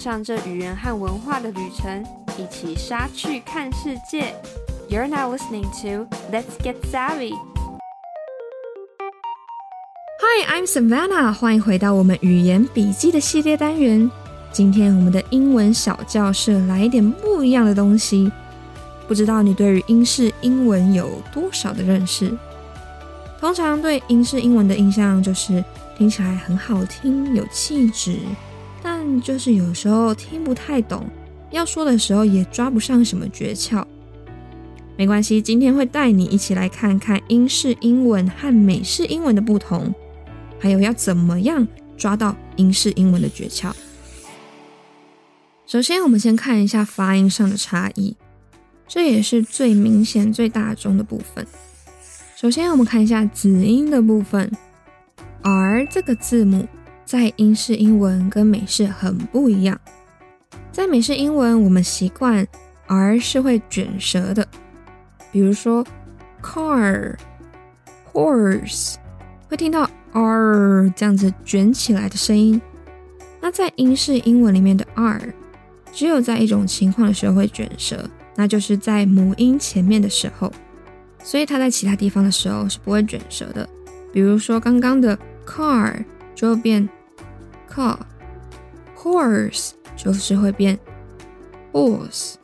上这语言和文化的旅程，一起杀去看世界。You're now listening to Let's Get Savvy. Hi, I'm Savannah. 欢迎回到我们语言笔记的系列单元。今天我们的英文小教室来一点不一样的东西。不知道你对于英式英文有多少的认识？通常对英式英文的印象就是听起来很好听，有气质。但就是有时候听不太懂，要说的时候也抓不上什么诀窍。没关系，今天会带你一起来看看英式英文和美式英文的不同，还有要怎么样抓到英式英文的诀窍。首先，我们先看一下发音上的差异，这也是最明显、最大众的部分。首先，我们看一下子音的部分，R 这个字母。在英式英文跟美式很不一样，在美式英文，我们习惯 R 是会卷舌的，比如说 car、horse，会听到 R 这样子卷起来的声音。那在英式英文里面的 R，只有在一种情况的时候会卷舌，那就是在母音前面的时候，所以它在其他地方的时候是不会卷舌的。比如说刚刚的 car 就会变。Car horse 就是会变 horse。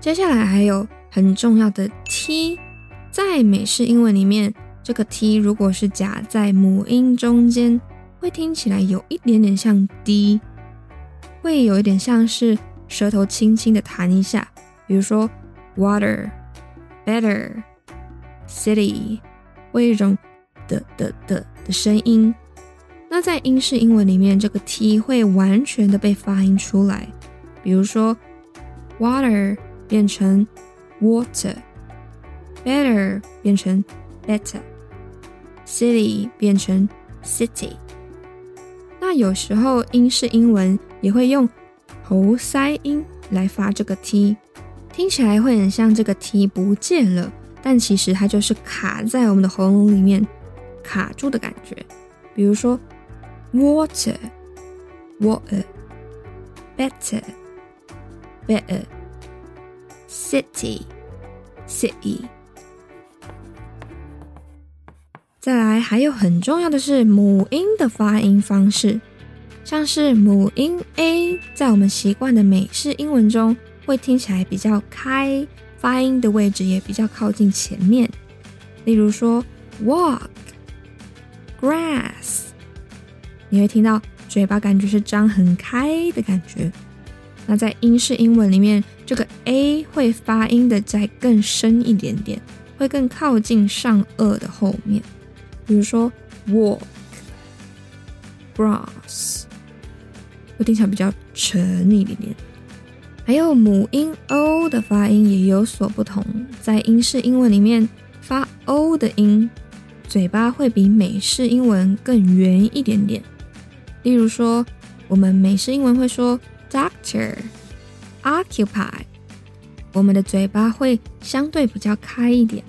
接下来还有很重要的 t，在美式英文里面，这个 t 如果是夹在母音中间，会听起来有一点点像 d，会有一点像是舌头轻轻的弹一下。比如说 water、better、city，会有一种的的的的声音。那在英式英文里面，这个 t 会完全的被发音出来，比如说，water 变成 water，better 变成 better，city 变成 city。那有时候英式英文也会用喉塞音来发这个 t，听起来会很像这个 t 不见了，但其实它就是卡在我们的喉咙里面卡住的感觉，比如说。Water, water, better, better, city, city。再来，还有很重要的是母音的发音方式，像是母音 a，在我们习惯的美式英文中，会听起来比较开，发音的位置也比较靠近前面。例如说，walk, grass。你会听到嘴巴感觉是张很开的感觉。那在英式英文里面，这个 a 会发音的再更深一点点，会更靠近上颚的后面。比如说 walk、grass，会听起来比较沉一点点。还有母音 o 的发音也有所不同，在英式英文里面发 o 的音，嘴巴会比美式英文更圆一点点。例如说，我们美式英文会说 doctor、occupy，我们的嘴巴会相对比较开一点。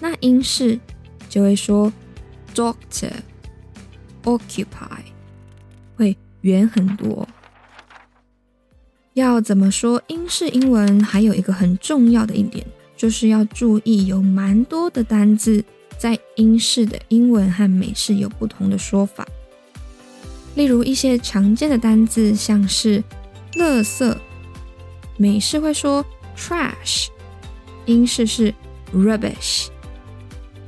那英式就会说 doctor、occupy，会圆很多。要怎么说英式英文？还有一个很重要的一点，就是要注意有蛮多的单字在英式的英文和美式有不同的说法。例如一些常见的单字，像是“垃圾”，美式会说 “trash”，英式是 “rubbish”。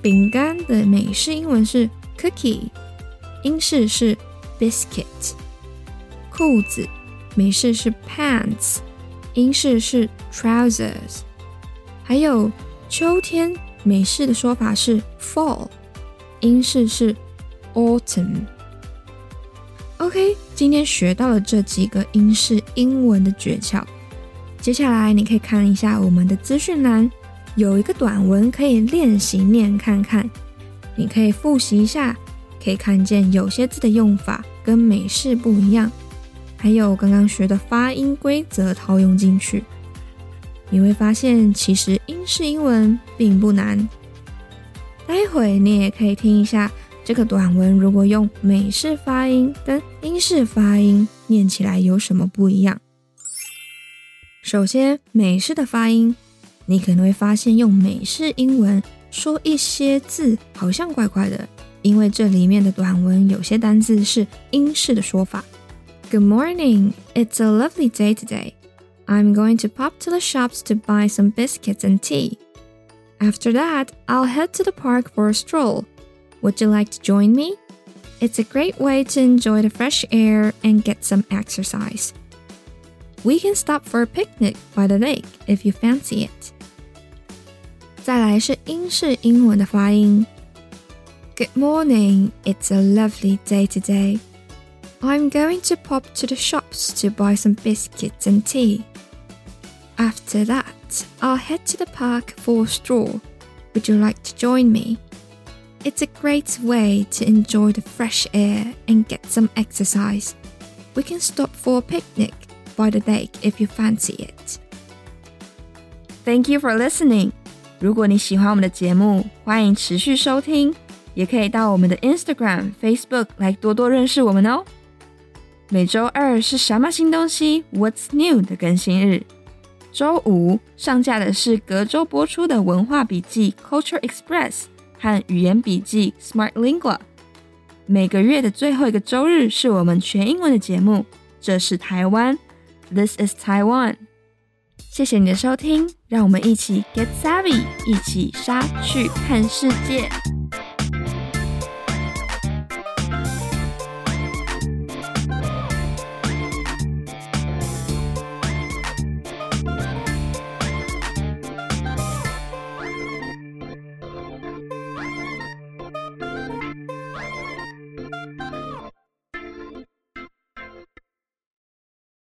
饼干的美式英文是 “cookie”，英式是 “biscuit”。裤子美式是 “pants”，英式是 “trousers”。还有秋天，美式的说法是 “fall”，英式是 “autumn”。OK，今天学到了这几个英式英文的诀窍。接下来你可以看一下我们的资讯栏，有一个短文可以练习念看看。你可以复习一下，可以看见有些字的用法跟美式不一样，还有刚刚学的发音规则套用进去。你会发现，其实英式英文并不难。待会你也可以听一下这个短文如果用美式发音跟英式发音念起来有什么不一样？首先，美式的发音，你可能会发现用美式英文说一些字好像怪怪的，因为这里面的短文有些单字是英式的说法。Good morning, it's a lovely day today. I'm going to pop to the shops to buy some biscuits and tea. After that, I'll head to the park for a stroll. Would you like to join me? It's a great way to enjoy the fresh air and get some exercise. We can stop for a picnic by the lake if you fancy it. 再来是英式英文的发音。Good morning, it's a lovely day today. I'm going to pop to the shops to buy some biscuits and tea. After that, I'll head to the park for a stroll. Would you like to join me? It's a great way to enjoy the fresh air and get some exercise. We can stop for a picnic by the lake if you fancy it. Thank you for listening. 如果你喜欢我们的节目，欢迎持续收听，也可以到我们的 Instagram、Facebook 来多多认识我们哦。每周二是什么新东西？What's new 的更新日。周五上架的是隔周播出的文化笔记 Culture Express 看语言笔记 Smart Lingua。每个月的最后一个周日是我们全英文的节目。这是台湾。This is Taiwan。谢谢你的收听，让我们一起 get savvy，一起杀去看世界。